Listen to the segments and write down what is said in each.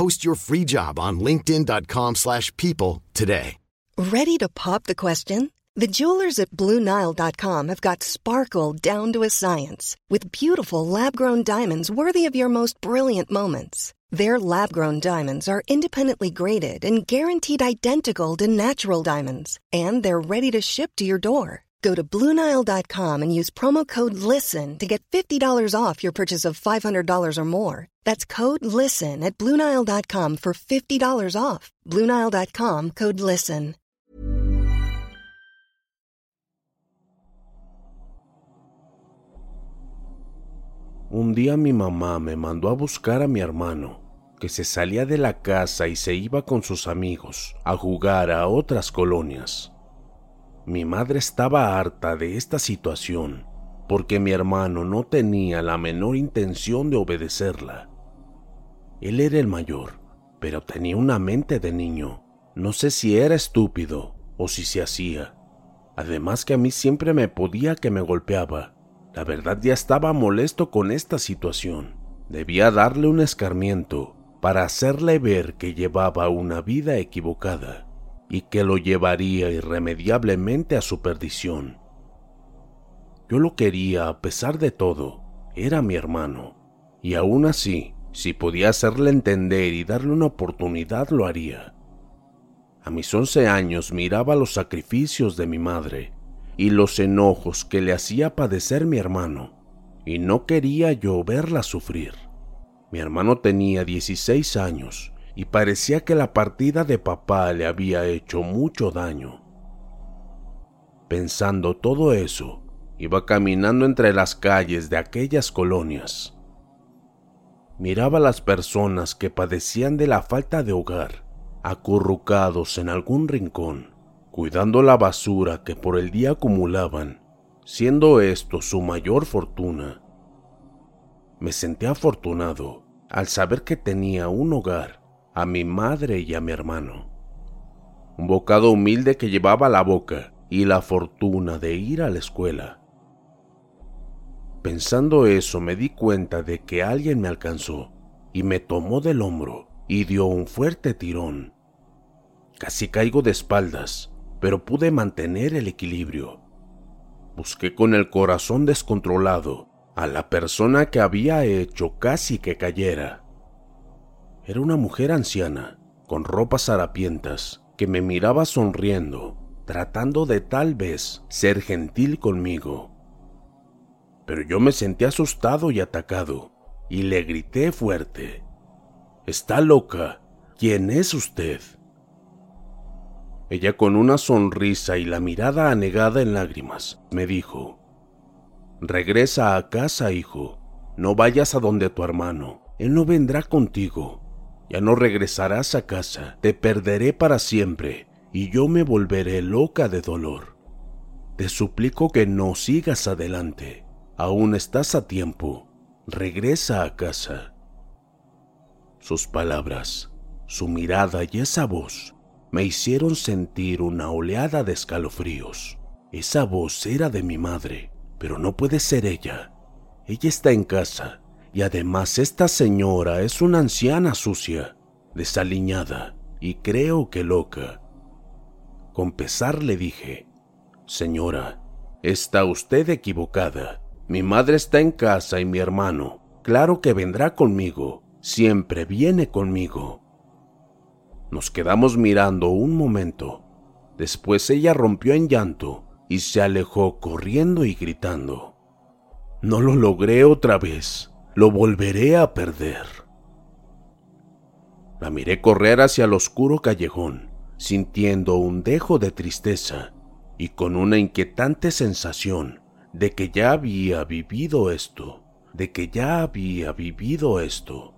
Post your free job on linkedin.com slash people today. Ready to pop the question? The jewelers at BlueNile.com have got sparkle down to a science with beautiful lab-grown diamonds worthy of your most brilliant moments. Their lab-grown diamonds are independently graded and guaranteed identical to natural diamonds, and they're ready to ship to your door. Go to BlueNile.com and use promo code LISTEN to get $50 off your purchase of $500 or more. That's code LISTEN at BlueNile.com for $50 off. BlueNile.com code LISTEN. Un día mi mamá me mandó a buscar a mi hermano, que se salía de la casa y se iba con sus amigos a jugar a otras colonias. Mi madre estaba harta de esta situación porque mi hermano no tenía la menor intención de obedecerla. Él era el mayor, pero tenía una mente de niño. No sé si era estúpido o si se hacía. Además que a mí siempre me podía que me golpeaba. La verdad ya estaba molesto con esta situación. Debía darle un escarmiento para hacerle ver que llevaba una vida equivocada y que lo llevaría irremediablemente a su perdición. Yo lo quería a pesar de todo, era mi hermano, y aún así, si podía hacerle entender y darle una oportunidad, lo haría. A mis once años miraba los sacrificios de mi madre y los enojos que le hacía padecer mi hermano, y no quería yo verla sufrir. Mi hermano tenía 16 años y parecía que la partida de papá le había hecho mucho daño. Pensando todo eso, iba caminando entre las calles de aquellas colonias. Miraba a las personas que padecían de la falta de hogar, acurrucados en algún rincón, cuidando la basura que por el día acumulaban, siendo esto su mayor fortuna. Me sentí afortunado al saber que tenía un hogar, a mi madre y a mi hermano. Un bocado humilde que llevaba a la boca y la fortuna de ir a la escuela. Pensando eso me di cuenta de que alguien me alcanzó y me tomó del hombro y dio un fuerte tirón. Casi caigo de espaldas, pero pude mantener el equilibrio. Busqué con el corazón descontrolado a la persona que había hecho casi que cayera. Era una mujer anciana, con ropas harapientas, que me miraba sonriendo, tratando de tal vez ser gentil conmigo. Pero yo me sentí asustado y atacado, y le grité fuerte. Está loca. ¿Quién es usted? Ella con una sonrisa y la mirada anegada en lágrimas, me dijo, Regresa a casa, hijo. No vayas a donde tu hermano. Él no vendrá contigo. Ya no regresarás a casa. Te perderé para siempre y yo me volveré loca de dolor. Te suplico que no sigas adelante. Aún estás a tiempo. Regresa a casa. Sus palabras, su mirada y esa voz me hicieron sentir una oleada de escalofríos. Esa voz era de mi madre, pero no puede ser ella. Ella está en casa y además esta señora es una anciana sucia, desaliñada y creo que loca. Con pesar le dije, Señora, está usted equivocada. Mi madre está en casa y mi hermano, claro que vendrá conmigo, siempre viene conmigo. Nos quedamos mirando un momento Después ella rompió en llanto y se alejó corriendo y gritando. No lo logré otra vez, lo volveré a perder. La miré correr hacia el oscuro callejón, sintiendo un dejo de tristeza y con una inquietante sensación de que ya había vivido esto, de que ya había vivido esto.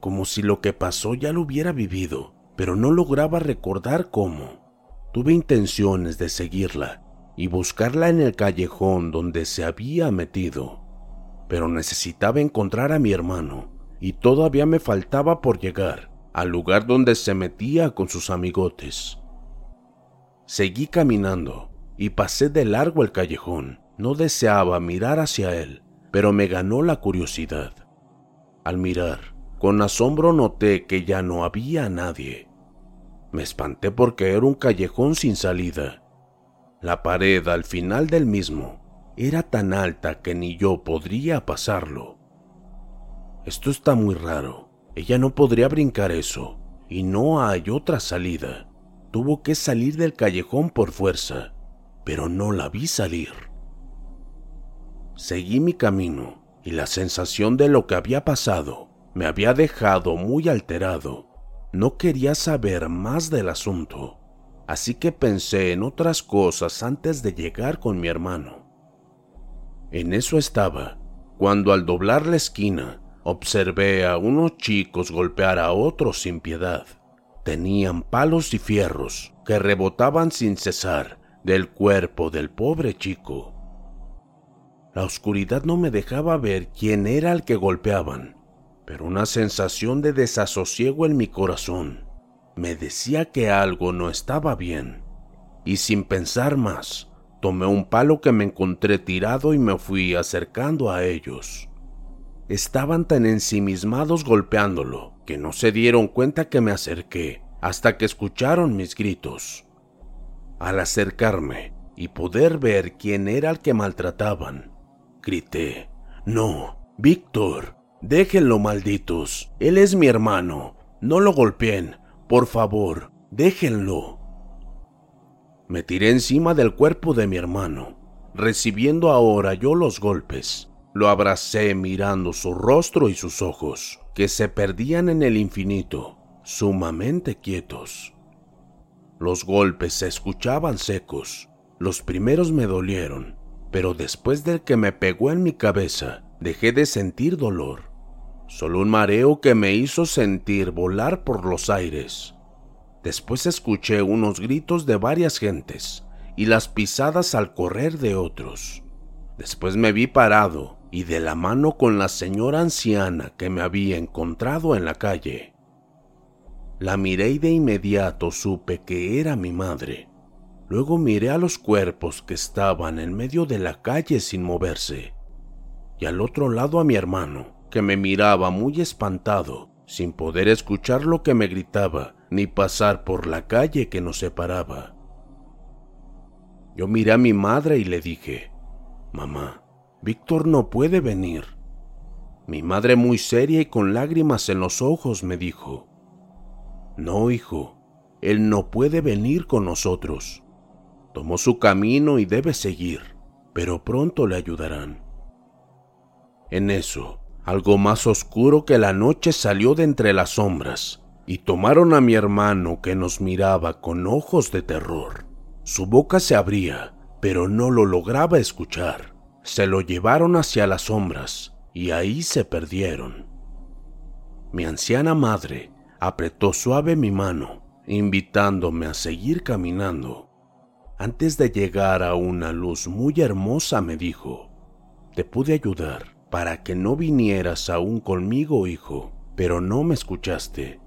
Como si lo que pasó ya lo hubiera vivido, pero no lograba recordar cómo. Tuve intenciones de seguirla y buscarla en el callejón donde se había metido, pero necesitaba encontrar a mi hermano y todavía me faltaba por llegar al lugar donde se metía con sus amigotes. Seguí caminando y pasé de largo el callejón. No deseaba mirar hacia él, pero me ganó la curiosidad. Al mirar, con asombro noté que ya no había nadie. Me espanté porque era un callejón sin salida. La pared al final del mismo era tan alta que ni yo podría pasarlo. Esto está muy raro. Ella no podría brincar eso, y no hay otra salida. Tuvo que salir del callejón por fuerza, pero no la vi salir. Seguí mi camino, y la sensación de lo que había pasado me había dejado muy alterado. No quería saber más del asunto, así que pensé en otras cosas antes de llegar con mi hermano. En eso estaba, cuando al doblar la esquina observé a unos chicos golpear a otros sin piedad. Tenían palos y fierros que rebotaban sin cesar del cuerpo del pobre chico. La oscuridad no me dejaba ver quién era el que golpeaban, pero una sensación de desasosiego en mi corazón me decía que algo no estaba bien. Y sin pensar más, tomé un palo que me encontré tirado y me fui acercando a ellos. Estaban tan ensimismados golpeándolo que no se dieron cuenta que me acerqué hasta que escucharon mis gritos. Al acercarme y poder ver quién era el que maltrataban, grité, No, Víctor, déjenlo malditos, él es mi hermano, no lo golpeen, por favor, déjenlo. Me tiré encima del cuerpo de mi hermano, recibiendo ahora yo los golpes lo abracé mirando su rostro y sus ojos, que se perdían en el infinito, sumamente quietos. Los golpes se escuchaban secos. Los primeros me dolieron, pero después del que me pegó en mi cabeza, dejé de sentir dolor. Solo un mareo que me hizo sentir volar por los aires. Después escuché unos gritos de varias gentes y las pisadas al correr de otros. Después me vi parado y de la mano con la señora anciana que me había encontrado en la calle. La miré y de inmediato supe que era mi madre. Luego miré a los cuerpos que estaban en medio de la calle sin moverse, y al otro lado a mi hermano, que me miraba muy espantado, sin poder escuchar lo que me gritaba ni pasar por la calle que nos separaba. Yo miré a mi madre y le dije, Mamá, Víctor no puede venir. Mi madre muy seria y con lágrimas en los ojos me dijo, No, hijo, él no puede venir con nosotros. Tomó su camino y debe seguir, pero pronto le ayudarán. En eso, algo más oscuro que la noche salió de entre las sombras y tomaron a mi hermano que nos miraba con ojos de terror. Su boca se abría, pero no lo lograba escuchar. Se lo llevaron hacia las sombras y ahí se perdieron. Mi anciana madre apretó suave mi mano, invitándome a seguir caminando. Antes de llegar a una luz muy hermosa me dijo, te pude ayudar para que no vinieras aún conmigo, hijo, pero no me escuchaste.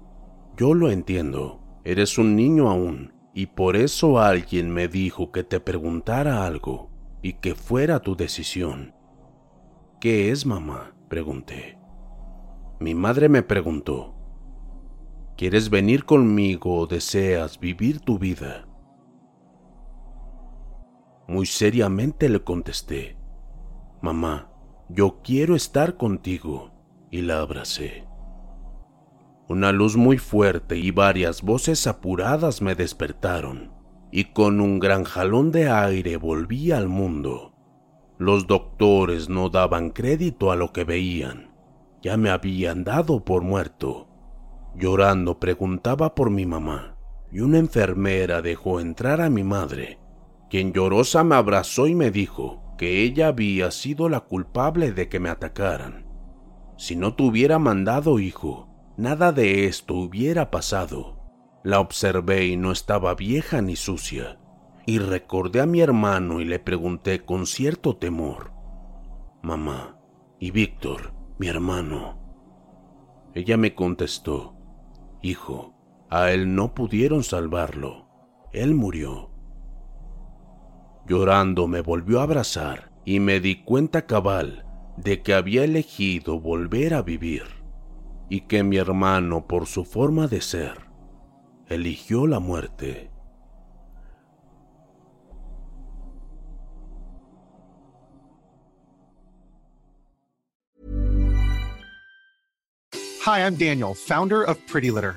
Yo lo entiendo, eres un niño aún, y por eso alguien me dijo que te preguntara algo y que fuera tu decisión. ¿Qué es, mamá? pregunté. Mi madre me preguntó, ¿quieres venir conmigo o deseas vivir tu vida? Muy seriamente le contesté, Mamá, yo quiero estar contigo, y la abracé. Una luz muy fuerte y varias voces apuradas me despertaron y con un gran jalón de aire volví al mundo. Los doctores no daban crédito a lo que veían. Ya me habían dado por muerto. Llorando preguntaba por mi mamá y una enfermera dejó entrar a mi madre, quien llorosa me abrazó y me dijo que ella había sido la culpable de que me atacaran. Si no tuviera mandado hijo, nada de esto hubiera pasado. La observé y no estaba vieja ni sucia, y recordé a mi hermano y le pregunté con cierto temor, Mamá, ¿y Víctor, mi hermano? Ella me contestó, Hijo, a él no pudieron salvarlo, él murió. Llorando me volvió a abrazar y me di cuenta cabal de que había elegido volver a vivir y que mi hermano por su forma de ser eligió la muerte. Hi, I'm Daniel, founder of Pretty Litter.